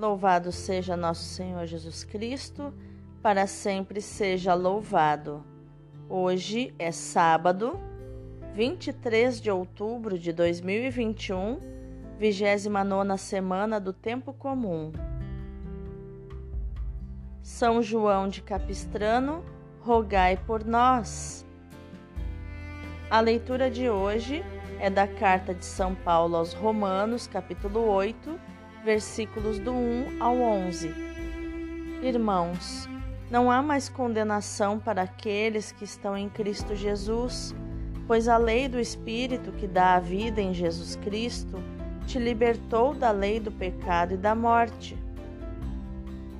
Louvado seja nosso Senhor Jesus Cristo, para sempre seja louvado. Hoje é sábado, 23 de outubro de 2021, 29 semana do Tempo Comum. São João de Capistrano, rogai por nós. A leitura de hoje é da carta de São Paulo aos Romanos, capítulo 8 versículos do 1 ao 11. Irmãos, não há mais condenação para aqueles que estão em Cristo Jesus, pois a lei do Espírito que dá a vida em Jesus Cristo te libertou da lei do pecado e da morte.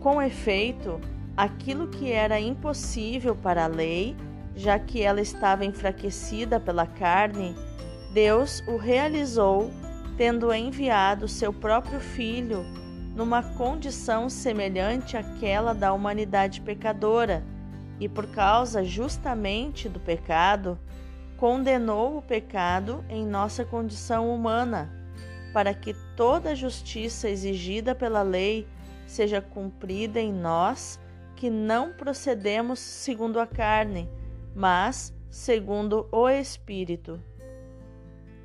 Com efeito, aquilo que era impossível para a lei, já que ela estava enfraquecida pela carne, Deus o realizou tendo enviado seu próprio Filho numa condição semelhante àquela da humanidade pecadora, e por causa justamente do pecado, condenou o pecado em nossa condição humana, para que toda a justiça exigida pela lei seja cumprida em nós que não procedemos segundo a carne, mas segundo o Espírito.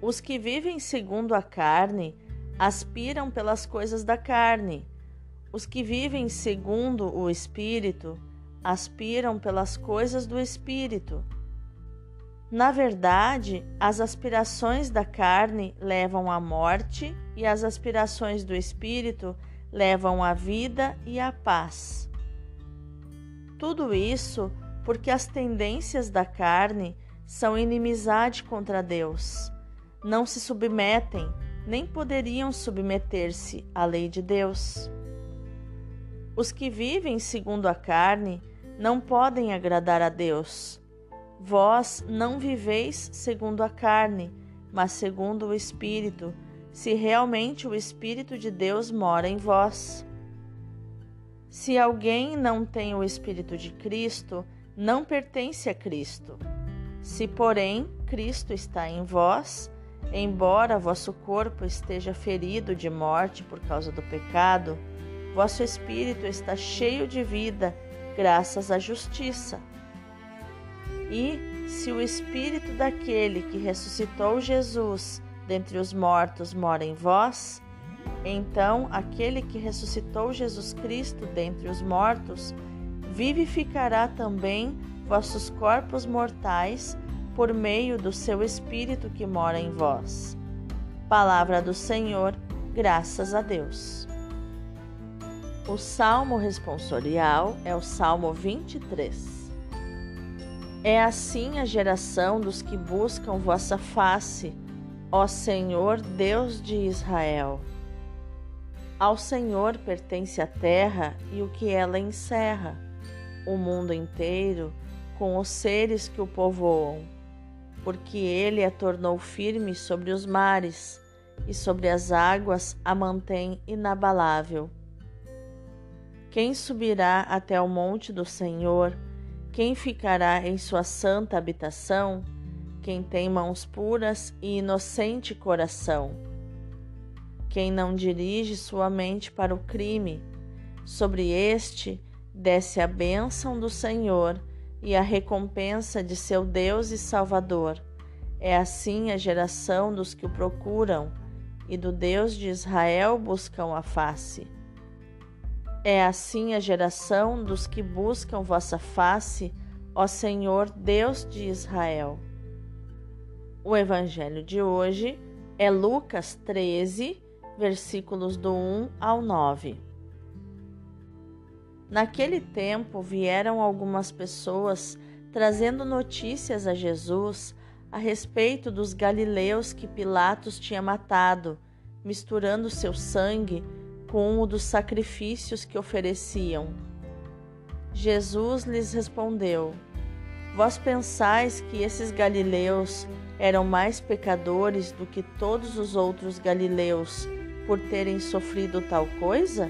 Os que vivem segundo a carne aspiram pelas coisas da carne. Os que vivem segundo o Espírito aspiram pelas coisas do Espírito. Na verdade, as aspirações da carne levam à morte e as aspirações do Espírito levam à vida e à paz. Tudo isso porque as tendências da carne são inimizade contra Deus não se submetem, nem poderiam submeter-se à lei de Deus. Os que vivem segundo a carne não podem agradar a Deus. Vós não viveis segundo a carne, mas segundo o Espírito, se realmente o Espírito de Deus mora em vós. Se alguém não tem o Espírito de Cristo, não pertence a Cristo. Se, porém, Cristo está em vós, Embora vosso corpo esteja ferido de morte por causa do pecado, vosso espírito está cheio de vida, graças à justiça. E se o espírito daquele que ressuscitou Jesus dentre os mortos mora em vós, então aquele que ressuscitou Jesus Cristo dentre os mortos vivificará também vossos corpos mortais por meio do seu Espírito que mora em vós. Palavra do Senhor, graças a Deus. O salmo responsorial é o Salmo 23. É assim a geração dos que buscam vossa face, ó Senhor Deus de Israel. Ao Senhor pertence a terra e o que ela encerra, o mundo inteiro, com os seres que o povoam porque ele a tornou firme sobre os mares e sobre as águas a mantém inabalável. Quem subirá até o monte do Senhor? Quem ficará em sua santa habitação? Quem tem mãos puras e inocente coração? Quem não dirige sua mente para o crime? Sobre este desce a bênção do Senhor e a recompensa de seu Deus e Salvador. É assim a geração dos que o procuram e do Deus de Israel buscam a face. É assim a geração dos que buscam vossa face, ó Senhor Deus de Israel. O evangelho de hoje é Lucas 13, versículos do 1 ao 9. Naquele tempo vieram algumas pessoas trazendo notícias a Jesus a respeito dos galileus que Pilatos tinha matado, misturando seu sangue com o dos sacrifícios que ofereciam. Jesus lhes respondeu: Vós pensais que esses galileus eram mais pecadores do que todos os outros galileus por terem sofrido tal coisa?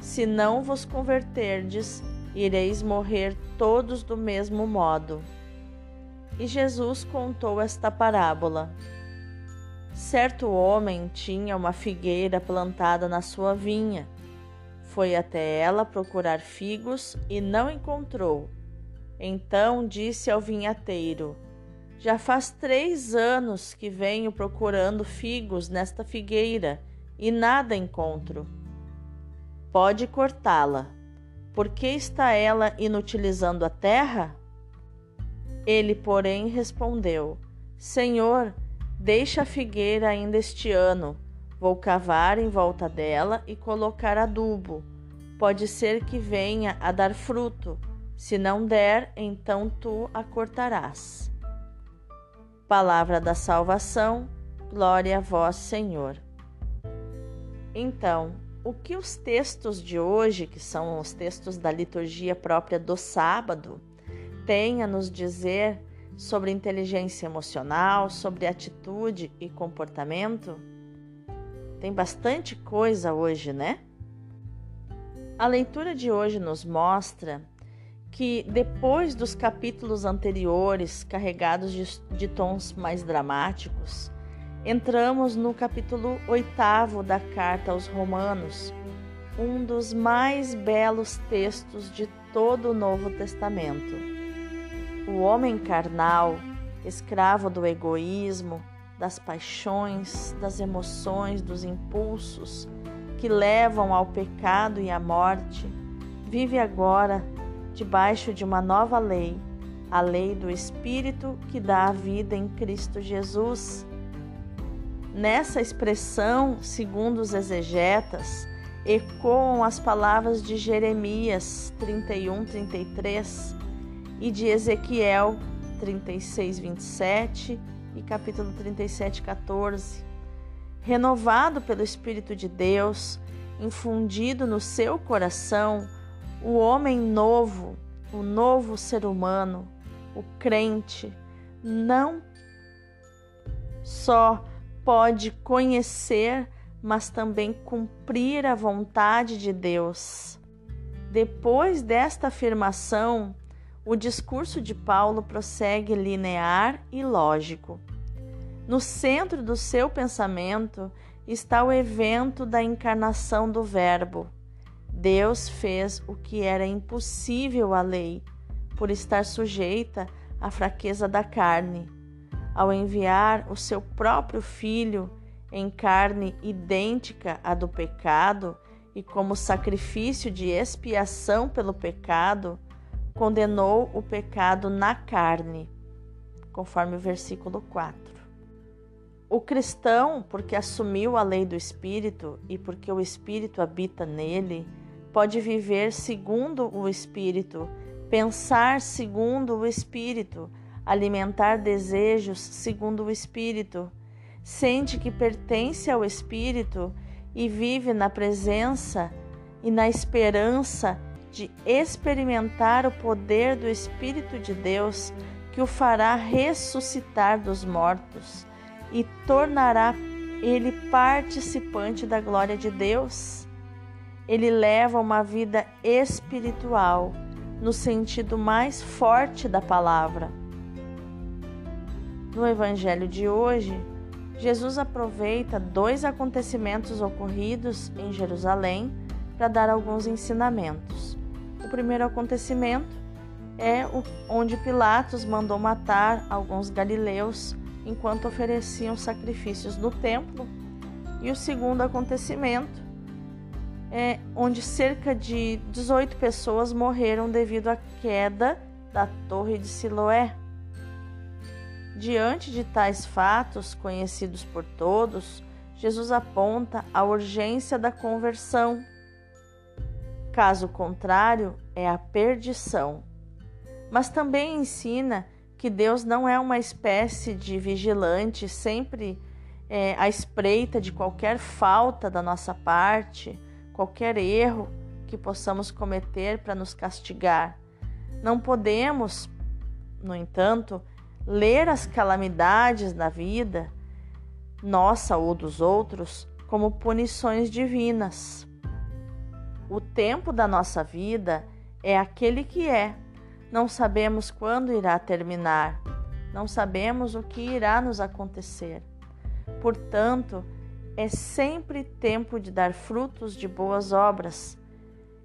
se não vos converterdes, ireis morrer todos do mesmo modo. E Jesus contou esta parábola. Certo homem tinha uma figueira plantada na sua vinha. Foi até ela procurar figos e não encontrou. Então disse ao vinhateiro: Já faz três anos que venho procurando figos nesta figueira e nada encontro. Pode cortá-la. Por que está ela inutilizando a terra? Ele, porém, respondeu: Senhor, deixa a figueira ainda este ano. Vou cavar em volta dela e colocar adubo. Pode ser que venha a dar fruto. Se não der, então tu a cortarás. Palavra da salvação, glória a vós, Senhor. Então, o que os textos de hoje, que são os textos da liturgia própria do sábado, têm a nos dizer sobre inteligência emocional, sobre atitude e comportamento? Tem bastante coisa hoje, né? A leitura de hoje nos mostra que depois dos capítulos anteriores, carregados de, de tons mais dramáticos, entramos no capítulo oitavo da carta aos Romanos, um dos mais belos textos de todo o Novo Testamento. O homem carnal, escravo do egoísmo, das paixões, das emoções, dos impulsos que levam ao pecado e à morte, vive agora debaixo de uma nova lei, a lei do Espírito que dá a vida em Cristo Jesus. Nessa expressão, segundo os exegetas, ecoam as palavras de Jeremias 31, 33 e de Ezequiel 36, 27 e capítulo 37, 14. Renovado pelo Espírito de Deus, infundido no seu coração, o homem novo, o novo ser humano, o crente, não só pode conhecer, mas também cumprir a vontade de Deus. Depois desta afirmação, o discurso de Paulo prossegue linear e lógico. No centro do seu pensamento está o evento da encarnação do Verbo. Deus fez o que era impossível à lei, por estar sujeita à fraqueza da carne. Ao enviar o seu próprio Filho em carne idêntica à do pecado e como sacrifício de expiação pelo pecado, condenou o pecado na carne, conforme o versículo 4. O cristão, porque assumiu a lei do Espírito e porque o Espírito habita nele, pode viver segundo o Espírito, pensar segundo o Espírito, alimentar desejos segundo o Espírito, sente que pertence ao Espírito e vive na presença e na esperança de experimentar o poder do Espírito de Deus que o fará ressuscitar dos mortos e tornará ele participante da glória de Deus. Ele leva uma vida espiritual no sentido mais forte da palavra. No evangelho de hoje, Jesus aproveita dois acontecimentos ocorridos em Jerusalém para dar alguns ensinamentos. O primeiro acontecimento é onde Pilatos mandou matar alguns galileus enquanto ofereciam sacrifícios no templo. E o segundo acontecimento é onde cerca de 18 pessoas morreram devido à queda da Torre de Siloé. Diante de tais fatos conhecidos por todos, Jesus aponta a urgência da conversão Caso contrário, é a perdição. Mas também ensina que Deus não é uma espécie de vigilante sempre é, à espreita de qualquer falta da nossa parte, qualquer erro que possamos cometer para nos castigar. Não podemos, no entanto, ler as calamidades da vida, nossa ou dos outros, como punições divinas. O tempo da nossa vida é aquele que é. Não sabemos quando irá terminar, não sabemos o que irá nos acontecer. Portanto, é sempre tempo de dar frutos de boas obras,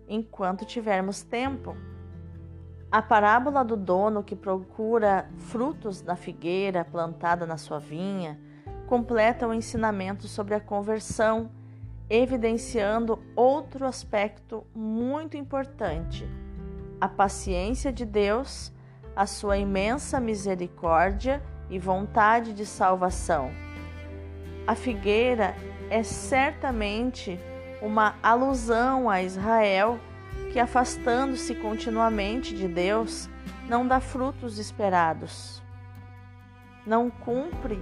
enquanto tivermos tempo. A parábola do dono que procura frutos na figueira plantada na sua vinha completa o ensinamento sobre a conversão, evidenciando outro aspecto muito importante: a paciência de Deus, a sua imensa misericórdia e vontade de salvação. A figueira é certamente uma alusão a Israel que, afastando-se continuamente de Deus, não dá frutos esperados, não cumpre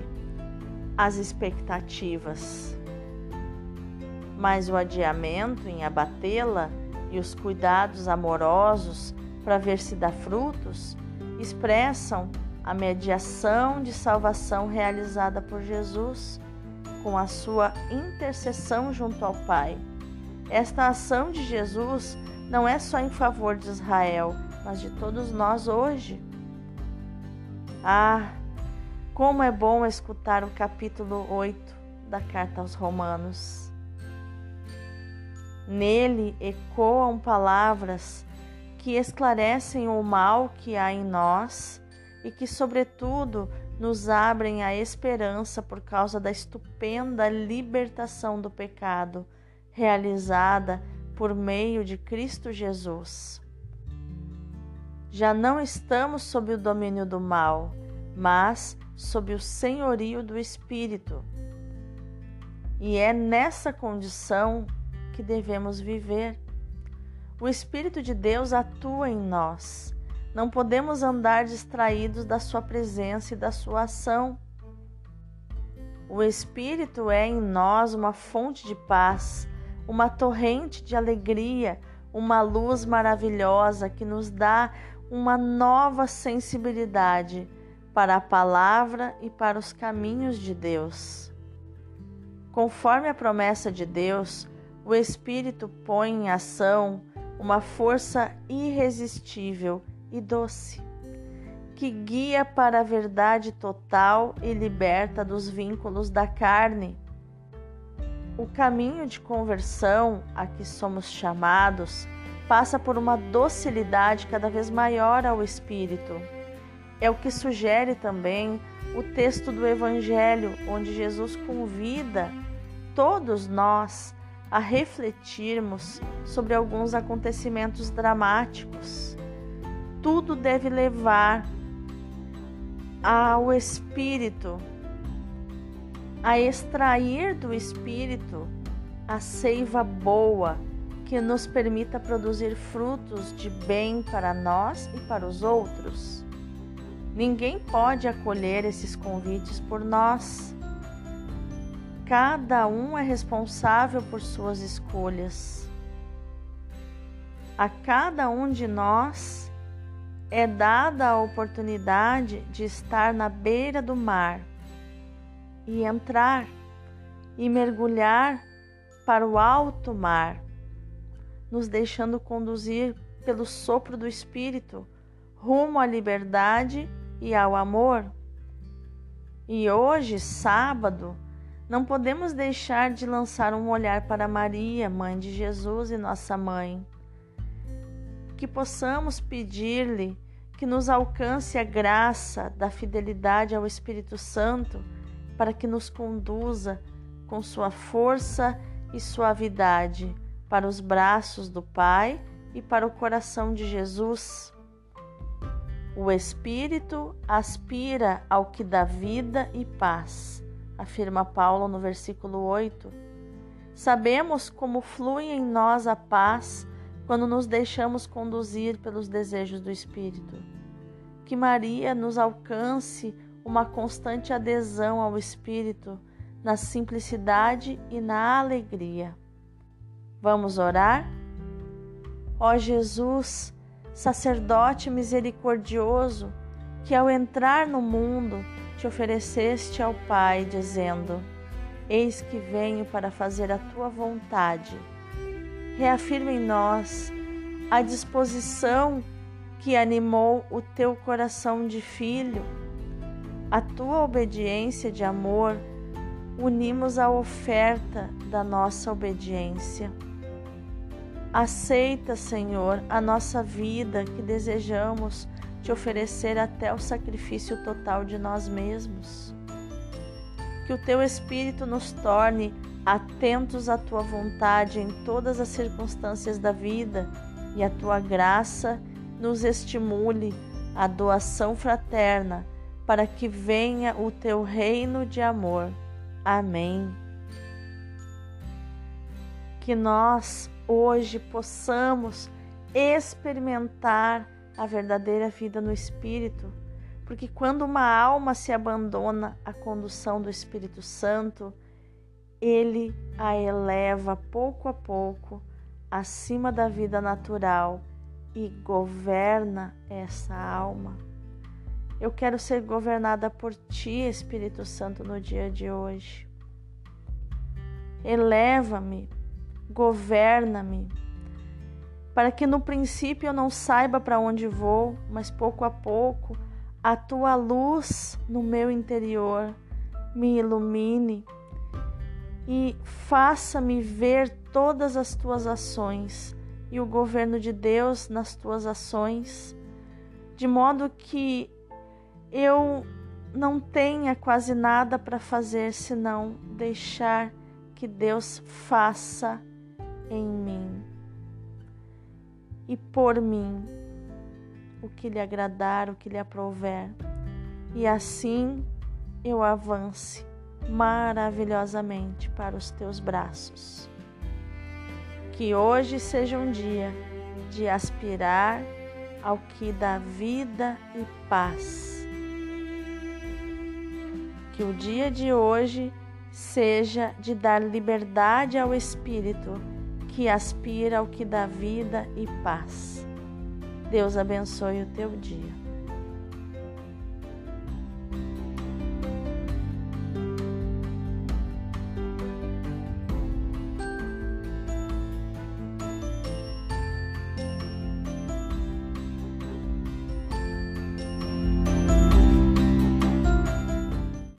as expectativas. Mas o adiamento em abatê-la e os cuidados amorosos para ver se dá frutos expressam a mediação de salvação realizada por Jesus com a sua intercessão junto ao Pai. Esta ação de Jesus não é só em favor de Israel, mas de todos nós hoje. Ah, como é bom escutar o capítulo 8 da carta aos Romanos. Nele ecoam palavras que esclarecem o mal que há em nós e que, sobretudo, nos abrem a esperança por causa da estupenda libertação do pecado realizada por meio de Cristo Jesus. Já não estamos sob o domínio do mal, mas sob o senhorio do Espírito. E é nessa condição que devemos viver. O Espírito de Deus atua em nós. Não podemos andar distraídos da Sua presença e da Sua ação. O Espírito é em nós uma fonte de paz uma torrente de alegria, uma luz maravilhosa que nos dá uma nova sensibilidade para a palavra e para os caminhos de Deus. Conforme a promessa de Deus, o Espírito põe em ação uma força irresistível e doce, que guia para a verdade total e liberta dos vínculos da carne o caminho de conversão a que somos chamados passa por uma docilidade cada vez maior ao Espírito. É o que sugere também o texto do Evangelho, onde Jesus convida todos nós a refletirmos sobre alguns acontecimentos dramáticos. Tudo deve levar ao Espírito a extrair do espírito a seiva boa que nos permita produzir frutos de bem para nós e para os outros. Ninguém pode acolher esses convites por nós. Cada um é responsável por suas escolhas. A cada um de nós é dada a oportunidade de estar na beira do mar e entrar e mergulhar para o alto mar, nos deixando conduzir pelo sopro do Espírito rumo à liberdade e ao amor. E hoje, sábado, não podemos deixar de lançar um olhar para Maria, mãe de Jesus e nossa mãe. Que possamos pedir-lhe que nos alcance a graça da fidelidade ao Espírito Santo para que nos conduza com sua força e suavidade para os braços do Pai e para o coração de Jesus. O Espírito aspira ao que dá vida e paz, afirma Paulo no versículo 8. Sabemos como flui em nós a paz quando nos deixamos conduzir pelos desejos do Espírito. Que Maria nos alcance uma constante adesão ao Espírito, na simplicidade e na alegria. Vamos orar? Ó Jesus, sacerdote misericordioso, que ao entrar no mundo te ofereceste ao Pai, dizendo: Eis que venho para fazer a tua vontade. Reafirma em nós a disposição que animou o teu coração de filho, a tua obediência de amor, unimos a oferta da nossa obediência. Aceita, Senhor, a nossa vida que desejamos te oferecer até o sacrifício total de nós mesmos. Que o teu Espírito nos torne atentos à tua vontade em todas as circunstâncias da vida e a tua graça nos estimule a doação fraterna para que venha o teu reino de amor. Amém. Que nós hoje possamos experimentar a verdadeira vida no Espírito, porque quando uma alma se abandona à condução do Espírito Santo, ele a eleva pouco a pouco acima da vida natural e governa essa alma. Eu quero ser governada por Ti, Espírito Santo, no dia de hoje. Eleva-me, governa-me, para que no princípio eu não saiba para onde vou, mas pouco a pouco a Tua luz no meu interior me ilumine e faça-me ver todas as Tuas ações e o governo de Deus nas tuas ações, de modo que eu não tenha quase nada para fazer senão deixar que Deus faça em mim e por mim o que lhe agradar, o que lhe aprouver, e assim eu avance maravilhosamente para os teus braços. Que hoje seja um dia de aspirar ao que dá vida e paz. Que o dia de hoje seja de dar liberdade ao espírito que aspira ao que dá vida e paz. Deus abençoe o teu dia.